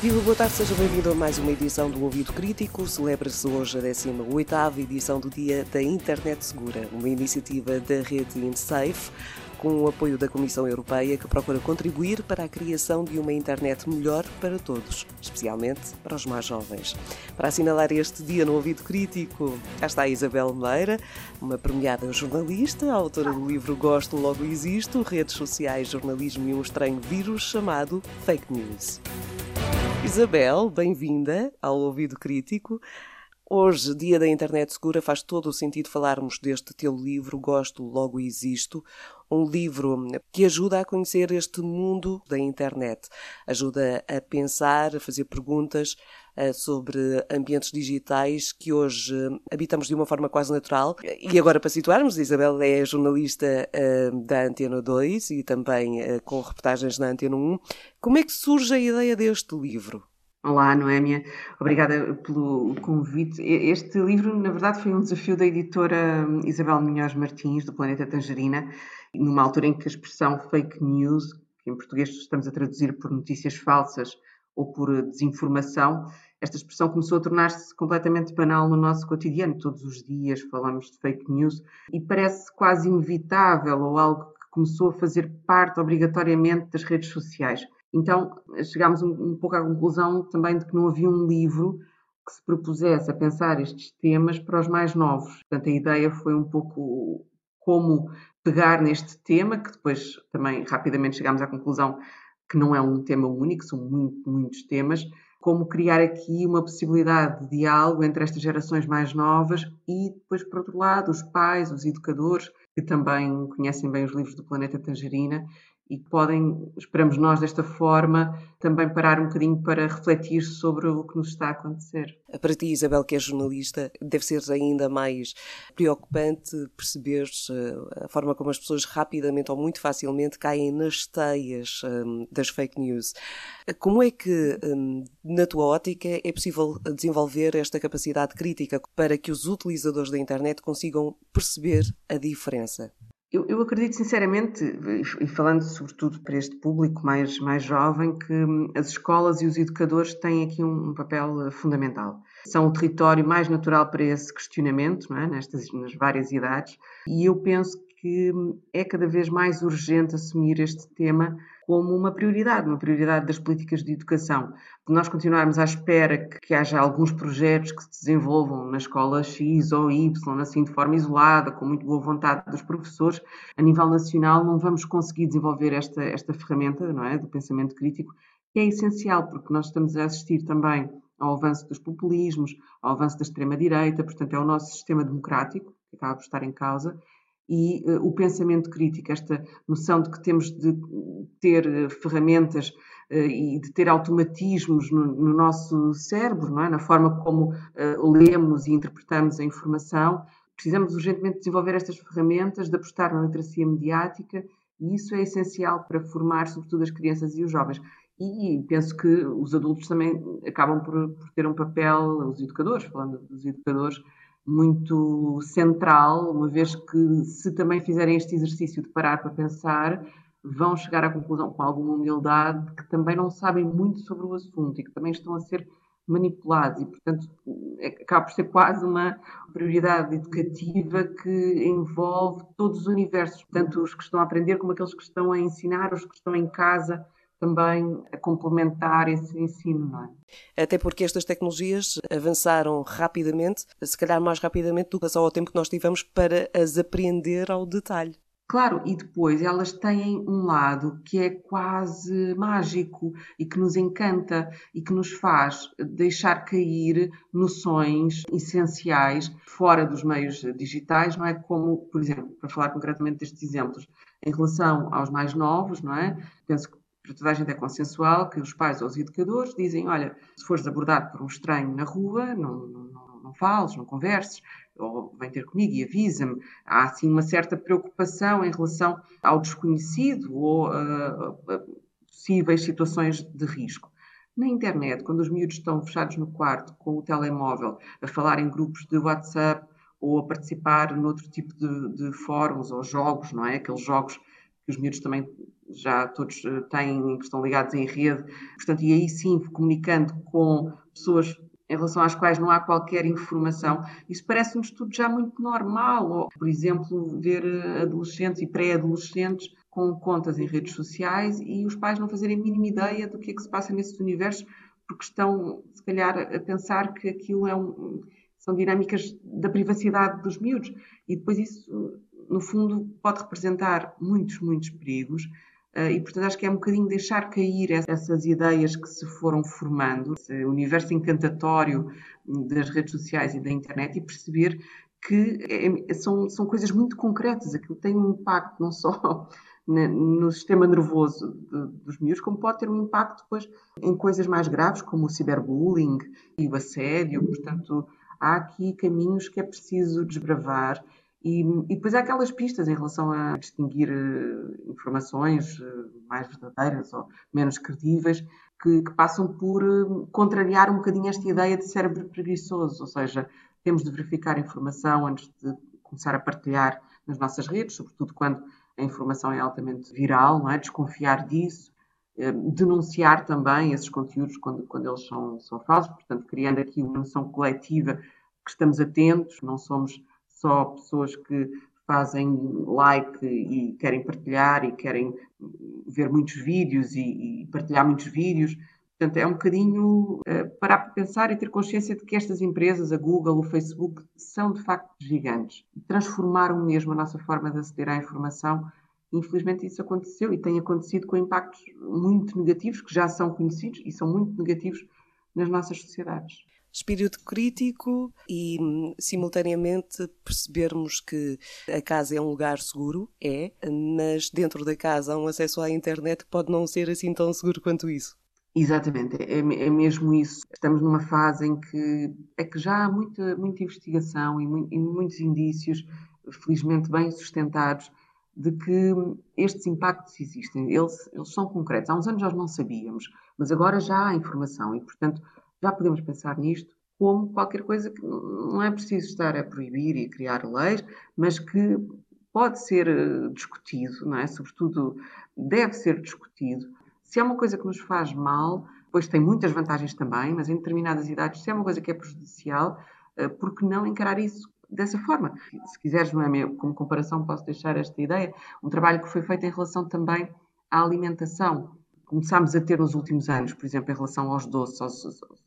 Viva, boa tarde, seja bem-vindo a mais uma edição do Ouvido Crítico. Celebra-se hoje a 18ª edição do Dia da Internet Segura, uma iniciativa da rede InSafe, com o apoio da Comissão Europeia, que procura contribuir para a criação de uma internet melhor para todos, especialmente para os mais jovens. Para assinalar este dia no Ouvido Crítico, cá está a Isabel Meira, uma premiada jornalista, autora do livro Gosto Logo Existo, Redes Sociais, Jornalismo e um Estranho Vírus chamado Fake News. Isabel, bem-vinda ao Ouvido Crítico. Hoje, Dia da Internet Segura, faz todo o sentido falarmos deste teu livro, Gosto, Logo Existo, um livro que ajuda a conhecer este mundo da internet, ajuda a pensar, a fazer perguntas uh, sobre ambientes digitais que hoje uh, habitamos de uma forma quase natural. E agora, para situarmos, Isabel é jornalista uh, da Antena 2 e também com reportagens na Antena 1. Como é que surge a ideia deste livro? Olá, Noémia. Obrigada pelo convite. Este livro, na verdade, foi um desafio da editora hum, Isabel Munhoz Martins, do Planeta Tangerina, numa altura em que a expressão fake news, que em português estamos a traduzir por notícias falsas ou por desinformação, esta expressão começou a tornar-se completamente banal no nosso cotidiano. Todos os dias falamos de fake news e parece quase inevitável ou algo que começou a fazer parte obrigatoriamente das redes sociais. Então chegámos um, um pouco à conclusão também de que não havia um livro que se propusesse a pensar estes temas para os mais novos. Portanto, a ideia foi um pouco como pegar neste tema, que depois também rapidamente chegámos à conclusão que não é um tema único, são muito, muitos temas, como criar aqui uma possibilidade de diálogo entre estas gerações mais novas e depois, por outro lado, os pais, os educadores, que também conhecem bem os livros do Planeta Tangerina e podem, esperamos nós desta forma, também parar um bocadinho para refletir sobre o que nos está a acontecer. Para ti, Isabel, que é jornalista, deve ser ainda mais preocupante perceber eh, a forma como as pessoas rapidamente ou muito facilmente caem nas teias um, das fake news. Como é que, um, na tua ótica, é possível desenvolver esta capacidade crítica para que os utilizadores da internet consigam perceber a diferença? Eu, eu, acredito sinceramente, e falando sobretudo para este público mais, mais jovem, que hum, as escolas e os educadores têm aqui um, um papel eh, fundamental. São o território mais natural para esse questionamento, é? Nestas, nas várias idades, e eu penso que hum, é cada vez mais urgente assumir este tema como uma prioridade, uma prioridade das políticas de educação. Se nós continuarmos à espera que, que, haja alguns projetos que se desenvolvam na escola X ou Y, assim de forma isolada, com muito boa vontade dos professores, a nível nacional não vamos conseguir desenvolver esta, esta ferramenta não é, do pensamento crítico, que é essencial, porque nós estamos a assistir também ao avanço dos populismos, ao avanço da extrema-direita, portanto é o nosso sistema democrático que acaba por estar em causa, e uh, o pensamento crítico, esta noção de que temos de ter uh, ferramentas uh, e de ter automatismos no, no, nosso cérebro, é? na forma como lemos e interpretamos a informação. Precisamos urgentemente desenvolver estas ferramentas, de apostar na literacia mediática, e isso é essencial para formar, sobretudo, as crianças e os jovens. E penso que os adultos também acabam por, por ter um papel, os educadores, falando dos educadores, muito central, uma vez que, se também fizerem este exercício de parar para pensar, vão chegar à conclusão, com alguma humildade, que também não sabem muito sobre o assunto e que também estão a ser manipulados. E, portanto, é, acaba por ser quase uma prioridade educativa que envolve todos os universos, tanto os que estão a aprender como aqueles que estão a ensinar, os que estão em casa também a complementar esse ensino, não é? Até porque estas tecnologias avançaram rapidamente, se calhar mais rapidamente do que só o tempo que nós tivemos para as apreender ao detalhe. Claro, e depois elas têm um lado que é quase mágico e que nos encanta e que nos faz deixar cair noções essenciais fora dos meios digitais, não é? Como, por exemplo, para falar concretamente destes exemplos, em relação aos mais novos, não é? Penso que para toda a gente é consensual que os pais ou os educadores dizem: olha, se fores abordado por um estranho na rua, não, não, não fales, não converses, ou vem ter comigo e avisa-me. Há assim uma certa preocupação em relação ao desconhecido ou a, possíveis situações de risco. Na internet, quando os miúdos estão fechados no quarto com o telemóvel, a falar em grupos de WhatsApp ou a participar noutro tipo de, de fóruns ou jogos, não é? Aqueles jogos que os miúdos também já todos eh, têm, estão ligados em rede, portanto, e aí sim, comunicando com pessoas em relação às quais não há qualquer informação, isso parece-nos tudo já muito normal. Ou, por exemplo, ver eh, adolescentes e pré-adolescentes com contas em redes sociais e os pais não fazerem a mínima ideia do que é que se passa nesses universos, porque estão, se calhar, a pensar que aquilo é um, são dinâmicas da privacidade dos miúdos. E depois isso, no fundo, pode representar muitos, muitos perigos. Eh, e, portanto, acho que é um bocadinho deixar cair essas ideias que se foram formando, esse universo encantatório das redes sociais e da internet e perceber que é, são, são coisas muito concretas. Aquilo tem um impacto não só no sistema nervoso de, dos miúdos, como pode ter um impacto depois em coisas mais graves, como o ciberbullying e o assédio. Portanto, há aqui caminhos que é preciso desbravar e, e, depois há aquelas pistas em relação a distinguir uh, informações uh, mais verdadeiras ou menos credíveis, que, que passam por uh, contrariar um bocadinho esta ideia de cérebro preguiçoso, ou seja, temos de verificar informação antes de começar a partilhar nas nossas redes, sobretudo quando a informação é altamente viral, não é? desconfiar disso, denunciar também esses conteúdos quando, quando eles são, são falsos, portanto, criando aqui uma noção coletiva que estamos atentos, não somos só pessoas que fazem like e querem partilhar e querem ver muitos vídeos e, e partilhar muitos vídeos. Portanto, é um bocadinho uh, parar para pensar e ter consciência de que estas empresas, a Google, o Facebook, são de facto gigantes. Transformaram mesmo a nossa forma de aceder à informação. Infelizmente, isso aconteceu e tem acontecido com impactos muito negativos, que já são conhecidos e são muito negativos nas nossas sociedades espírito crítico e, simultaneamente, percebermos que a casa é um lugar seguro, é, mas dentro da casa há um acesso à internet que pode não ser assim tão seguro quanto isso. Exatamente, é, é mesmo isso. Estamos numa fase em que é que já há muita, muita investigação e, muito, e muitos indícios, felizmente bem sustentados, de que estes impactos existem. Eles, eles são concretos. Há uns anos nós não sabíamos, mas agora já há informação e, portanto, já podemos pensar nisto como qualquer coisa que não é preciso estar a proibir e criar leis, mas que pode ser eh, discutido, não é? Sobretudo deve ser discutido. Se é uma coisa que nos faz mal, pois tem muitas vantagens também, mas em determinadas idades, se é uma coisa que é prejudicial, eh, por que não encarar isso dessa forma? Se quiseres, não é como comparação, posso deixar esta ideia, um trabalho que foi feito em relação também à alimentação começámos a ter nos últimos anos, por exemplo, em relação aos doces, aos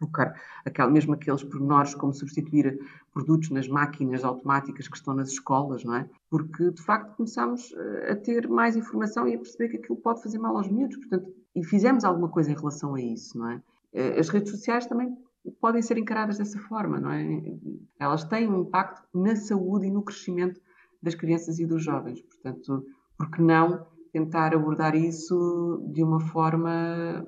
açúcar, aquela, mesmo aqueles pormenores como substituir produtos nas máquinas automáticas que estão nas escolas, não é? Porque, de facto, começámos eh, a ter mais informação e a perceber que aquilo pode fazer mal aos miúdos, portanto, e fizemos alguma coisa em relação a isso, não é? Eh, as redes sociais também podem ser encaradas dessa forma, não é? Elas têm um impacto na saúde e no crescimento das crianças e dos jovens, portanto, porque não tentar abordar isso de uma forma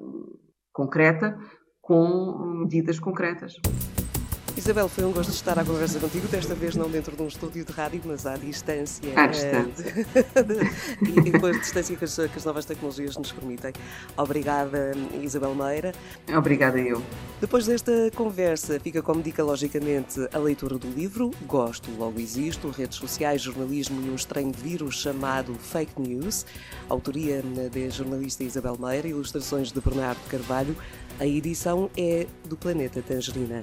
concreta, com medidas concretas. Isabel, foi um gosto estar à conversa contigo, desta vez não dentro de um estúdio de rádio, mas à distância. À distância. e com a distância que as, que as, novas tecnologias nos permitem. Obrigada, Isabel Meira. Obrigada eu. Depois desta conversa, fica como dica, logicamente, a leitura do livro Gosto, Logo Existo, Redes Sociais, Jornalismo e um estranho vírus chamado Fake News. Autoria da jornalista Isabel Meira, ilustrações de Bernardo Carvalho. A edição é do Planeta Tangerina.